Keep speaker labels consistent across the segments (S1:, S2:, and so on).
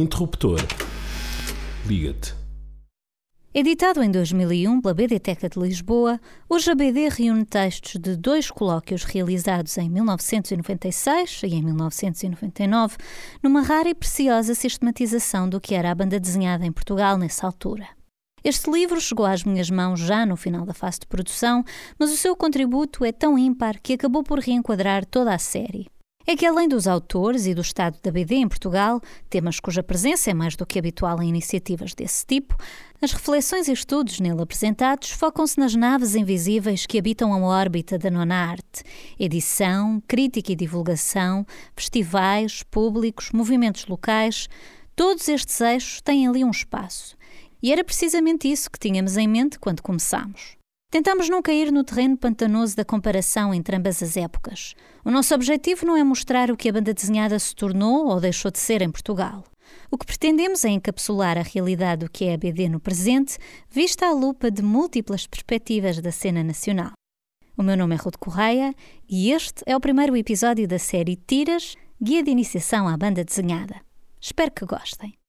S1: Interruptor. Liga-te.
S2: Editado em 2001 pela BDteca de Lisboa, hoje a BD reúne textos de dois colóquios realizados em 1996 e em 1999, numa rara e preciosa sistematização do que era a banda desenhada em Portugal nessa altura. Este livro chegou às minhas mãos já no final da fase de produção, mas o seu contributo é tão ímpar que acabou por reenquadrar toda a série é que, além dos autores e do estado da BD em Portugal, temas cuja presença é mais do que habitual em iniciativas desse tipo, as reflexões e estudos nele apresentados focam-se nas naves invisíveis que habitam a órbita da nona arte: edição, crítica e divulgação, festivais, públicos, movimentos locais. Todos estes eixos têm ali um espaço. E era precisamente isso que tínhamos em mente quando começámos. Tentamos não cair no terreno pantanoso da comparação entre ambas as épocas. O nosso objetivo não é mostrar o que a banda desenhada se tornou ou deixou de ser em Portugal. O que pretendemos é encapsular a realidade do que é a BD no presente, vista à lupa de múltiplas perspectivas da cena nacional. O meu nome é Ruth Correia e este é o primeiro episódio da série Tiras, Guia de Iniciação à Banda Desenhada. Espero que gostem.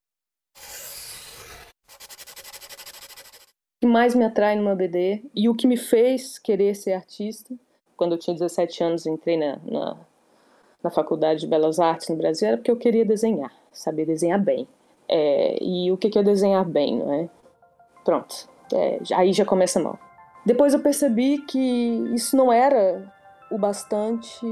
S3: Que mais me atrai numa BD e o que me fez querer ser artista. Quando eu tinha 17 anos, entrei na, na, na Faculdade de Belas Artes no Brasil, era porque eu queria desenhar, saber desenhar bem. É, e o que é desenhar bem, não é? Pronto, é, aí já começa mal. Depois eu percebi que isso não era o bastante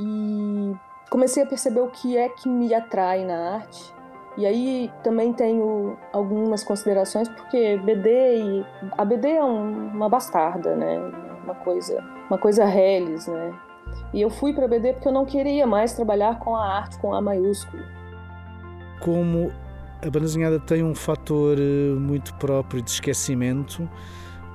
S3: e comecei a perceber o que é que me atrai na arte e aí também tenho algumas considerações porque BD e a BD é um, uma bastarda, né? Uma coisa, uma coisa reles, né? E eu fui para BD porque eu não queria mais trabalhar com a arte com A maiúsculo.
S4: Como a banda desenhada tem um fator eh, muito próprio de esquecimento,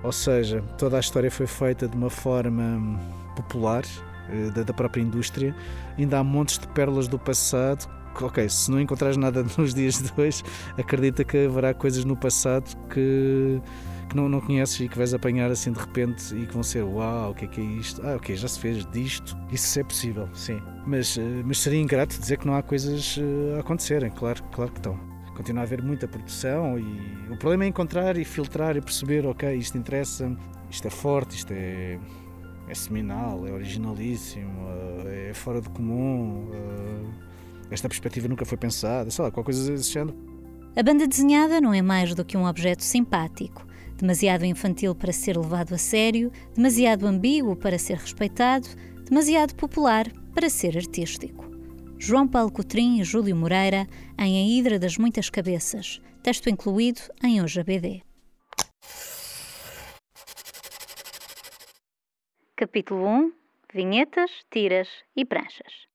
S4: ou seja, toda a história foi feita de uma forma popular, eh, da própria indústria, ainda há montes de pérolas do passado ok, se não encontrares nada nos dias de hoje, acredita que haverá coisas no passado que, que não, não conheces e que vais apanhar assim de repente e que vão ser uau, o que é que é isto? Ah, ok, já se fez disto. Isso é possível, sim. Mas, eh, mas seria ingrato dizer que não há coisas eh, a acontecerem, claro, claro que estão. Continua a haver muita produção e o problema é encontrar e filtrar e perceber, ok, isto interessa, isto é forte, isto é, é seminal, é originalíssimo, eh, é fora do comum esta perspectiva nunca foi pensada, sei lá, qualquer coisa desse género.
S2: A banda desenhada não é mais do que um objeto simpático, demasiado infantil para ser levado a sério, demasiado ambíguo para ser respeitado, demasiado popular para ser artístico. João Paulo Cotrim e Júlio Moreira em A Hidra das Muitas Cabeças, texto incluído em Hoje a BD. Capítulo 1 Vinhetas, tiras e pranchas.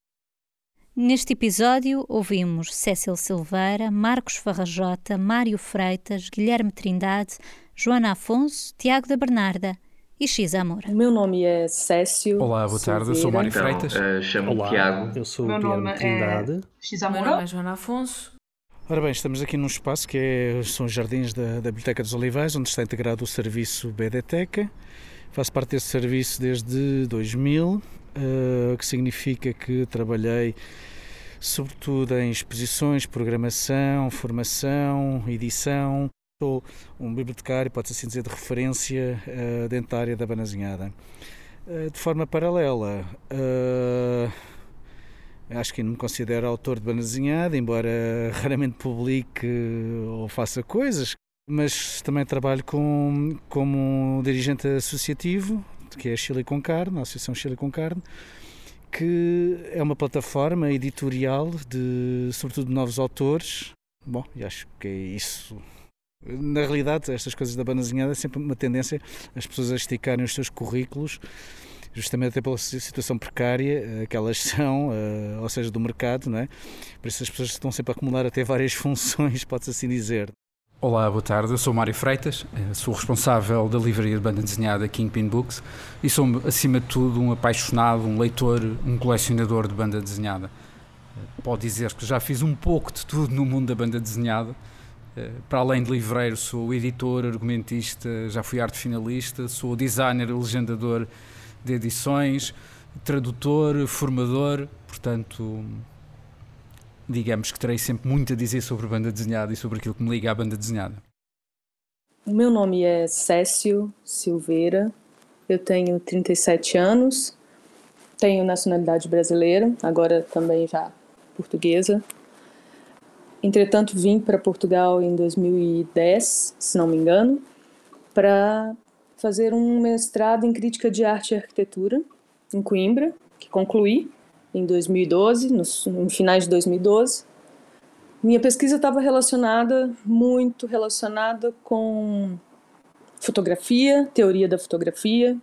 S2: Neste episódio ouvimos Cécil Silveira, Marcos Farrajota, Mário Freitas, Guilherme Trindade, Joana Afonso, Tiago da Bernarda e X Amor.
S3: O meu nome é Cécio.
S5: Olá, boa tarde, eu sou Mário então, Freitas.
S6: Uh, Chamo-me Tiago.
S7: Eu sou o Guilherme é Trindade. É...
S8: X Amor. Meu nome é Joana Afonso.
S4: Ora bem, estamos aqui num espaço que é, são os jardins da, da Biblioteca dos Olivais, onde está integrado o serviço BDTeca. Faço parte desse serviço desde 2000, uh, que significa que trabalhei sobretudo em exposições, programação, formação, edição. Sou um bibliotecário, pode-se assim dizer, de referência uh, dentro da área da banazinhada. Uh, de forma paralela, uh, acho que não me considero autor de banazinhada, embora raramente publique ou faça coisas, mas também trabalho com, como dirigente associativo, que é a Chile com Carne, a Associação Chile com Carne, que é uma plataforma editorial de, sobretudo, de novos autores. Bom, e acho que é isso. Na realidade, estas coisas da banazinhada é sempre uma tendência as pessoas a esticarem os seus currículos, justamente até pela situação precária eh, que elas são, eh, ou seja, do mercado, não é? Por isso as pessoas estão sempre a acumular até várias funções, pode-se assim dizer.
S5: Olá, boa tarde. Eu sou Mário Freitas, eh, sou responsável da livraria de banda desenhada Kingpin Books e sou, acima de tudo, um apaixonado, um leitor, um colecionador de banda desenhada. Eh, pode dizer que já fiz um pouco de tudo no mundo da banda desenhada. Eh, para além de livreiro, sou editor, argumentista, já fui arte finalista, sou designer e legendador de edições, tradutor, formador, portanto, digamos que terei sempre muito a dizer sobre banda desenhada e sobre aquilo que me liga à banda desenhada.
S3: O meu nome é Cécio Silveira, eu tenho 37 anos, tenho nacionalidade brasileira, agora também já portuguesa. Entretanto, vim para Portugal em 2010, se não me engano, para fazer um mestrado em crítica de arte e arquitetura em Coimbra, que concluí em 2012, nos, no finais de 2012. Minha pesquisa estava relacionada, muito relacionada com fotografia, teoria da fotografia.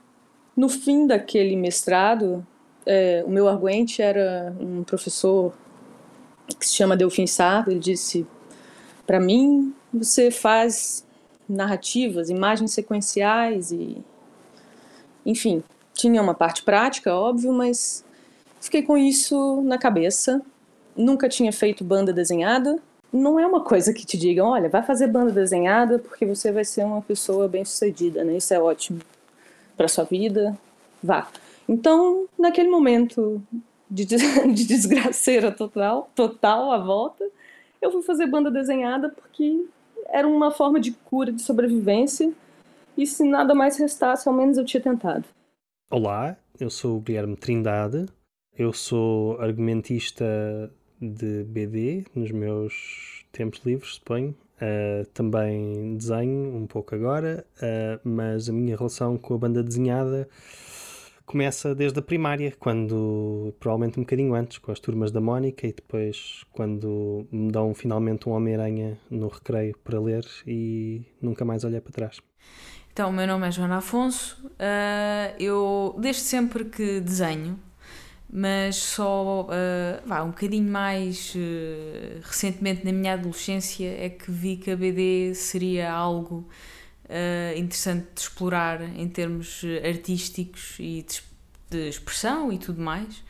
S3: No fim daquele mestrado, é, o meu arguente era um professor que se chama Delfim Sardo. Ele disse: para mim, você faz narrativas, imagens sequenciais e, enfim, tinha uma parte prática, óbvio, mas fiquei com isso na cabeça. Nunca tinha feito banda desenhada. Não é uma coisa que te digam, olha, vai fazer banda desenhada porque você vai ser uma pessoa bem-sucedida, né? Isso é ótimo para sua vida. Vá. Então, naquele momento de, de desgraceira total, total à volta, eu fui fazer banda desenhada porque era uma forma de cura, de sobrevivência. E se nada mais restasse, ao menos eu tinha tentado.
S7: Olá, eu sou o Guilherme Trindade, eu sou argumentista de BD nos meus tempos livres, suponho. Uh, também desenho um pouco agora, uh, mas a minha relação com a banda desenhada começa desde a primária, quando provavelmente um bocadinho antes, com as turmas da Mónica, e depois quando me dão finalmente um Homem-Aranha no recreio para ler e nunca mais olhei para trás.
S8: Então, o meu nome é Joana Afonso. Uh, eu, desde sempre que desenho, mas só uh, vá, um bocadinho mais uh, recentemente na minha adolescência é que vi que a BD seria algo uh, interessante de explorar em termos artísticos e de, expressão e tudo mais.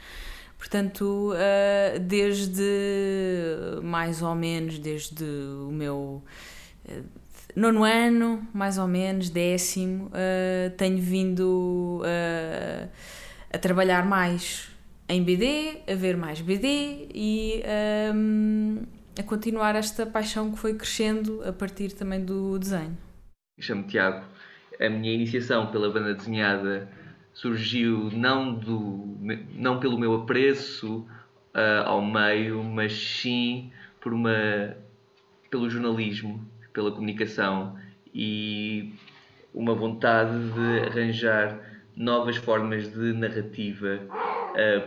S8: Portanto, desde mais ou menos, desde o meu nono ano, mais ou menos, décimo, tenho vindo a trabalhar mais em BD, a ver mais BD e um, a continuar esta paixão que foi crescendo a partir também do desenho.
S6: Chamo-me Tiago. A minha iniciação pela banda desenhada surgiu não, do, não pelo meu apreço uh, ao meio, mas sim por uma, pelo jornalismo pela comunicação e uma vontade de arranjar novas formas de narrativa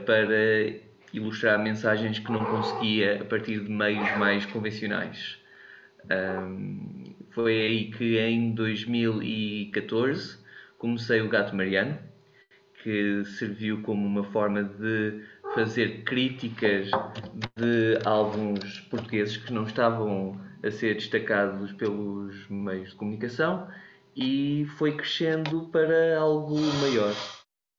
S6: para ilustrar mensagens que não conseguia a partir de meios mais convencionais. Um, foi aí que em 2014 comecei o Gato Mariano, que serviu como uma forma de fazer críticas de álbuns portugueses que não estavam a ser destacados pelos meios de comunicação e foi crescendo para algo maior.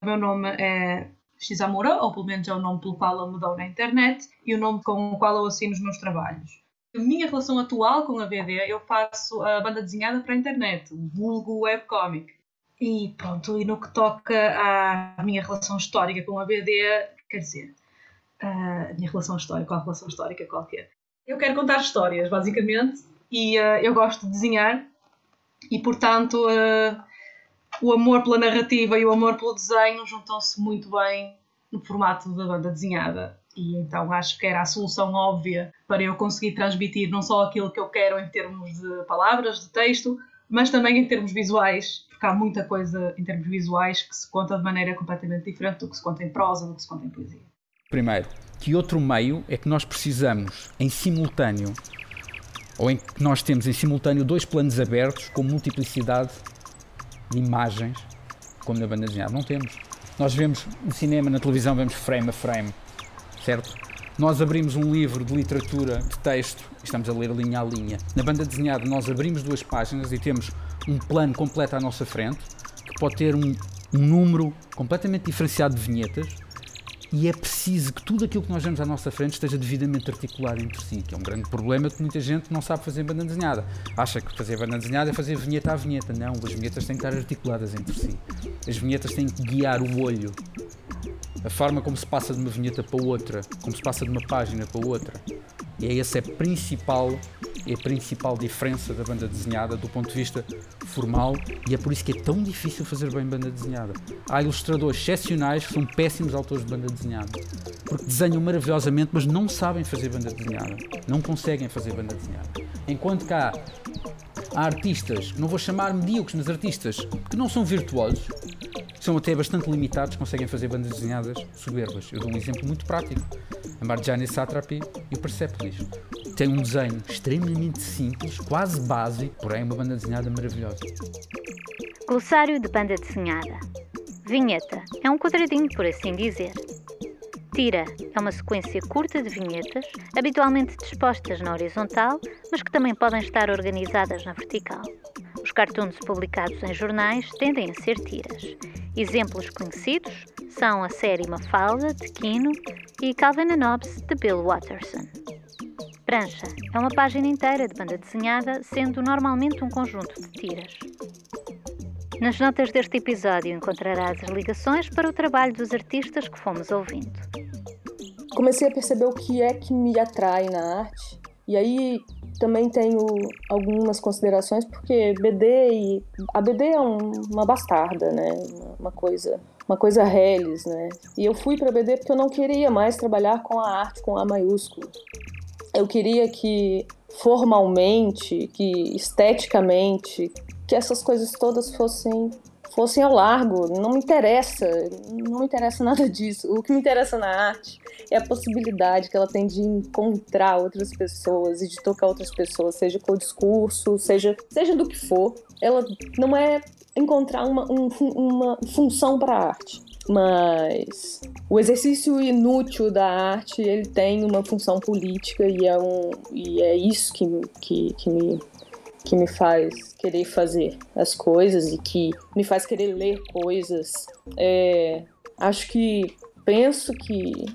S9: Meu nome é Xamura, ou pelo menos é o nome pelo qual eu me dou na internet e o nome com o qual eu assino os meus trabalhos. A minha relação atual com a BD, eu faço a banda desenhada para a internet, o vulgo webcomic. E pronto, e no que toca à minha relação histórica com a BD, quer dizer, a minha relação histórica, com a relação histórica qualquer. Eu quero contar histórias, basicamente, e uh, eu gosto de desenhar, e portanto uh, o amor pela narrativa e o amor pelo desenho juntam-se muito bem no formato da banda desenhada. E então acho que era a solução óbvia para eu conseguir transmitir não só aquilo que eu quero em termos de palavras, de texto, mas também em termos visuais, porque há muita coisa em termos visuais que se conta de maneira completamente diferente do que se conta em prosa, do que se conta em poesia.
S5: Primeiro, que outro meio é que nós precisamos em simultâneo, ou em que nós temos em simultâneo dois planos abertos com multiplicidade de imagens, como na banda desenhada? Não temos. Nós vemos no cinema, na televisão, vemos frame a frame, certo? Nós abrimos um livro de literatura, de texto, e estamos a ler linha a linha. Na banda desenhada, nós abrimos duas páginas e temos um plano completo à nossa frente, que pode ter um, um número completamente diferenciado de vinhetas, e é preciso que tudo aquilo que nós vemos à nossa frente esteja devidamente articulado entre si, que é um grande problema que muita gente não sabe fazer banda desenhada. Acha que fazer banda desenhada é fazer vinheta a vinheta. Não, as vinhetas têm que estar articuladas entre si. As vinhetas têm que guiar o olho. A forma como se passa de uma vinheta para outra, como se passa de uma página para outra. E é essa a principal, é a principal diferença da banda desenhada do ponto de vista formal e é por isso que é tão difícil fazer bem banda desenhada. Há ilustradores excepcionais que são péssimos autores de banda desenhada, porque desenham maravilhosamente, mas não sabem fazer banda desenhada, não conseguem fazer banda desenhada. Enquanto cá há artistas, não vou chamar medíocres, mas artistas que não são virtuosos, são até bastante limitados, conseguem fazer bandas desenhadas soberbas. Eu dou um exemplo muito prático. A Marjane Satrapi e o Persepolis. Tem um desenho extremamente simples, quase básico, porém uma banda desenhada maravilhosa.
S2: Glossário de banda desenhada. Vinheta é um quadradinho, por assim dizer. Tira é uma sequência curta de vinhetas, habitualmente dispostas na horizontal, mas que também podem estar organizadas na vertical. Os cartoons publicados em jornais tendem a ser tiras. Exemplos conhecidos são a série Mafalda, de Quino, e Calvin and Hobbes, de Bill Watterson. Prancha é uma página inteira de banda desenhada, sendo normalmente um conjunto de tiras. Nas notas deste episódio encontrarás as ligações para o trabalho dos artistas que fomos ouvindo.
S3: Comecei a perceber o que é que me atrai na arte, e aí também tenho algumas considerações porque BD e a BD é um, uma bastarda, né? Uma coisa, uma coisa reles, né? E eu fui para BD porque eu não queria mais trabalhar com a arte com A maiúsculo. Eu queria que formalmente, que esteticamente, que essas coisas todas fossem fossem ao largo. Não me interessa, não me interessa nada disso. O que me interessa na arte é a possibilidade que ela tem de encontrar outras pessoas e de tocar outras pessoas, seja com o discurso, seja, seja do que for. Ela não é encontrar uma, um, uma função para a arte. Mas o exercício inútil da arte ele tem uma função política e é, um, e é isso que, que, que me que me faz querer fazer as coisas e que me faz querer ler coisas. É, acho que penso que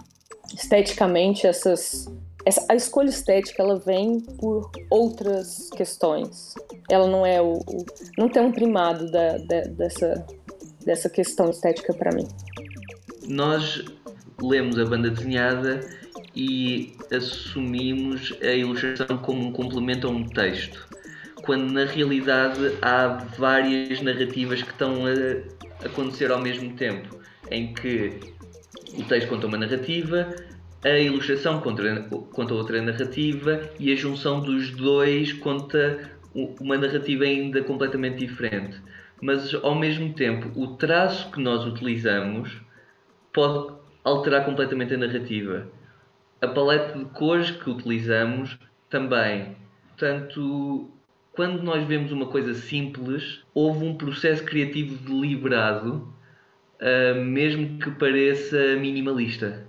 S3: esteticamente essas essa, a escolha estética ela vem por outras questões. Ela não é o, o não tem um primado da, da, dessa dessa questão estética para mim.
S6: Nós lemos a banda desenhada e assumimos a ilustração como um complemento a um texto quando na realidade há várias narrativas que estão a acontecer ao mesmo tempo, em que o texto conta uma narrativa, a ilustração conta, conta outra narrativa e a junção dos dois conta uma narrativa ainda completamente diferente. Mas ao mesmo tempo, o traço que nós utilizamos pode alterar completamente a narrativa. A paleta de cores que utilizamos também. Portanto, quando nós vemos uma coisa simples, houve um processo criativo deliberado, uh, mesmo que pareça minimalista.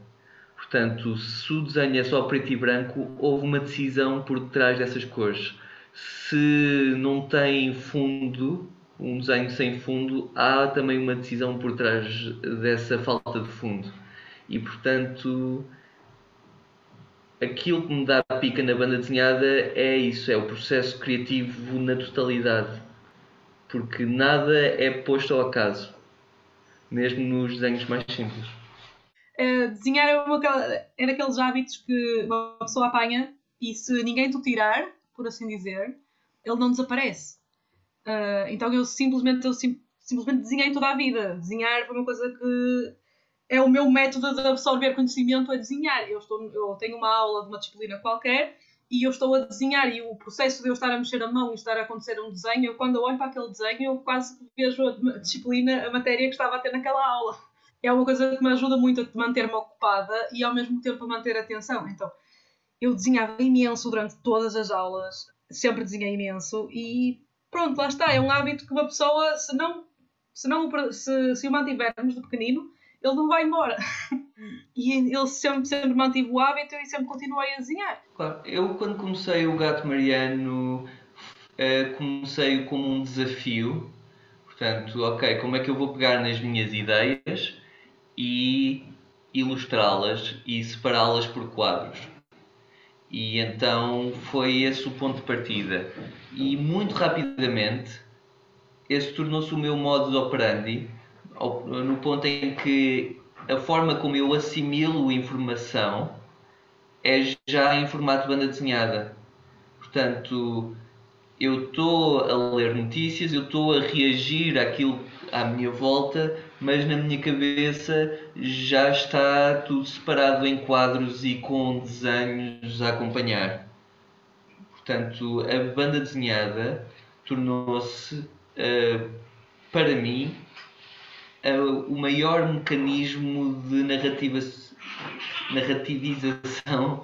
S6: Portanto, se o desenho é só preto e branco, houve uma decisão por trás dessas cores. Se não tem fundo, um desenho sem fundo, há também uma decisão por trás dessa falta de fundo. E portanto, aquilo que me dá a pica na banda desenhada é isso, é o processo criativo na totalidade. Porque nada é posto ao acaso, mesmo nos desenhos mais simples.
S9: Uh, desenhar é, uma, é daqueles hábitos que uma pessoa apanha e se ninguém te tirar, por assim dizer, ele não desaparece. Uh, então eu simplesmente, eu sim, simplesmente desenhei toda a vida. Desenhar foi uma coisa que é o meu método de absorver conhecimento a desenhar. Eu, estou, eu tenho uma aula de uma disciplina qualquer e eu estou a desenhar e o processo de eu estar a mexer a mão e estar a acontecer um desenho, eu, quando eu olho para aquele desenho, eu quase vejo a disciplina, a matéria que estava a ter naquela aula. É uma coisa que me ajuda muito a manter-me ocupada e ao mesmo tempo a manter a atenção. Então, eu desenhava imenso durante todas as aulas, sempre desenhei imenso e pronto, lá está. É um hábito que uma pessoa, se não, se, não, se, se o mantivermos de pequenino, ele não vai embora. e ele sempre, sempre mantive o hábito e sempre continuei a desenhar.
S6: Claro, eu quando comecei o Gato Mariano uh, comecei como um desafio. Portanto, ok, como é que eu vou pegar nas minhas ideias e ilustrá-las e separá-las por quadros? E então foi esse o ponto de partida. E muito rapidamente esse tornou-se o meu modo de operandi no ponto em que a forma como eu assimilo informação é já em formato banda desenhada. Portanto, eu estou a ler notícias, eu estou a reagir àquilo à minha volta, mas na minha cabeça já está tudo separado em quadros e com desenhos a acompanhar. Portanto, a banda desenhada tornou-se, uh, para mim, uh, o maior mecanismo de narrativa, narrativização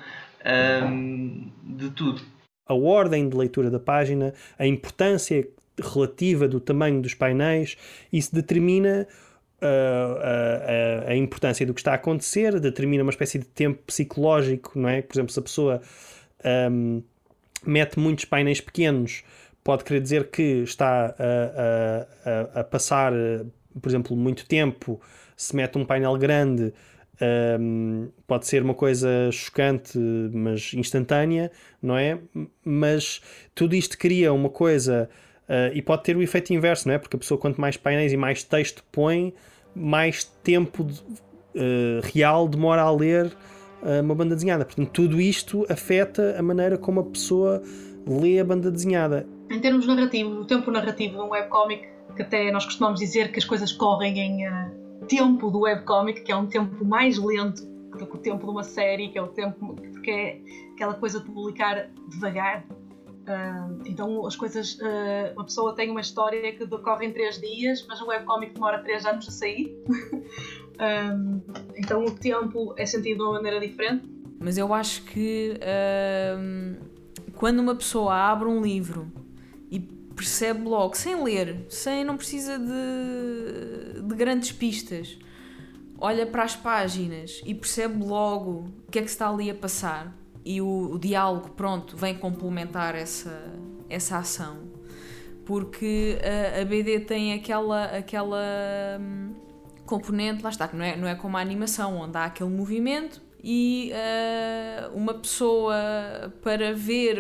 S6: um, de tudo.
S7: A ordem de leitura da página, a importância relativa do tamanho dos painéis, isso determina uh, a, a, importância do que está a acontecer, determina uma espécie de tempo psicológico, não é? Por exemplo, se a pessoa um, mete muitos painéis pequenos, pode querer dizer que está a, a, a passar, por exemplo, muito tempo. Se mete um painel grande, um, pode ser uma coisa chocante, mas instantânea, não é? Mas tudo isto cria uma coisa uh, e pode ter o efeito inverso, não é? Porque a pessoa, quanto mais painéis e mais texto põe, mais tempo de, uh, real demora a ler uh, uma banda desenhada. Portanto, tudo isto afeta a maneira como a pessoa lê a banda desenhada.
S9: Em termos narrativos, o tempo narrativo de um webcomic, que até nós costumamos dizer que as coisas correm em tempo do webcomic, que é um tempo mais lento do que o tempo de uma série, que é o tempo porque é aquela coisa de publicar devagar. Uh, então as coisas, uh, uma pessoa tem uma história que decorre em três dias, mas um webcomic demora três anos a sair. um, então o tempo é sentido de uma maneira diferente.
S8: Mas eu acho que quando uma pessoa abre um livro e percebe logo, sem ler, sem não precisa de, de grandes pistas, olha para as páginas e percebe logo o que é que está ali a passar e o, o diálogo, pronto, vem complementar essa, essa ação. Porque a, a BD tem aquela, aquela hum, componente, lá está, que não é, não é como a animação, onde há aquele movimento e uh, uma pessoa para ver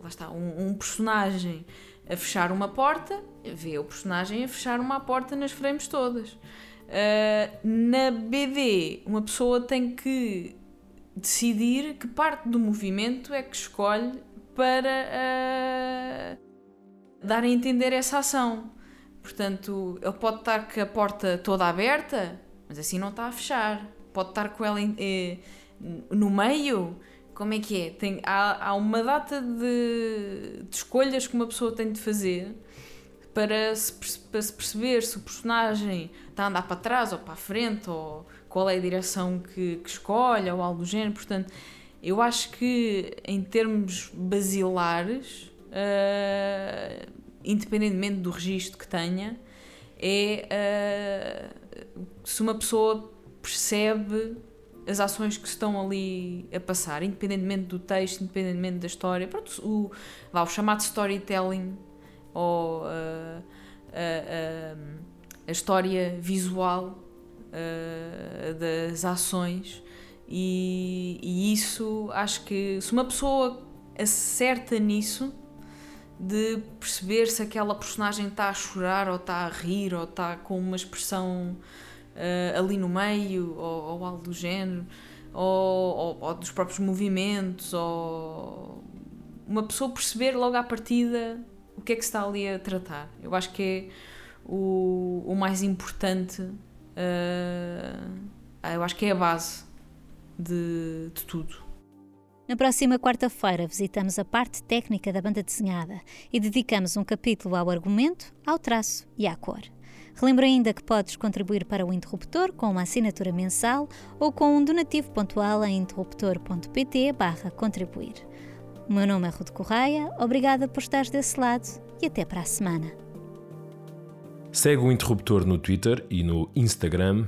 S8: lá está, um, um, personagem a fechar uma porta, vê o personagem a fechar uma porta nas frames todas. Uh, na BD, uma pessoa tem que decidir que parte do movimento é que escolhe para uh, dar a entender essa ação. Portanto, ele pode estar com a porta toda aberta, mas assim não está a fechar pode estar com ela eh, no meio. Como é que é? Tem, há, há uma data de, de escolhas que uma pessoa tem de fazer para se, para se perceber se o personagem está a andar para trás ou para a frente ou qual é a direção que, que escolhe ou algo do género. Portanto, eu acho que em termos basilares, uh, independentemente do registro que tenha, é uh, se uma pessoa percebe as ações que estão ali a passar, independentemente do texto, independentemente da história. Pronto, o, o chamado storytelling ou uh, a história visual das ações. E, e, isso acho que se uma pessoa acerta nisso, de perceber se aquela personagem está a chorar ou está a rir ou está com uma expressão uh, ali no meio, ou, ou, algo do género, ou, ou, ou, dos próprios movimentos, ou uma pessoa perceber logo à partida o que é que se está ali a tratar. Eu acho que é o, o mais importante, uh, eu acho que é a base de, de tudo.
S2: Na próxima quarta-feira visitamos a parte técnica da banda desenhada e dedicamos um capítulo ao argumento, ao traço e à cor. Relembro ainda que podes contribuir para o Interruptor com uma assinatura mensal ou com um donativo pontual em interruptor.pt contribuir. O meu nome é Ruth Correia, obrigada por estares desse lado e até para a semana.
S1: Segue o Interruptor no Twitter e no Instagram,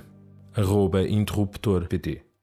S1: arroba interruptorpt.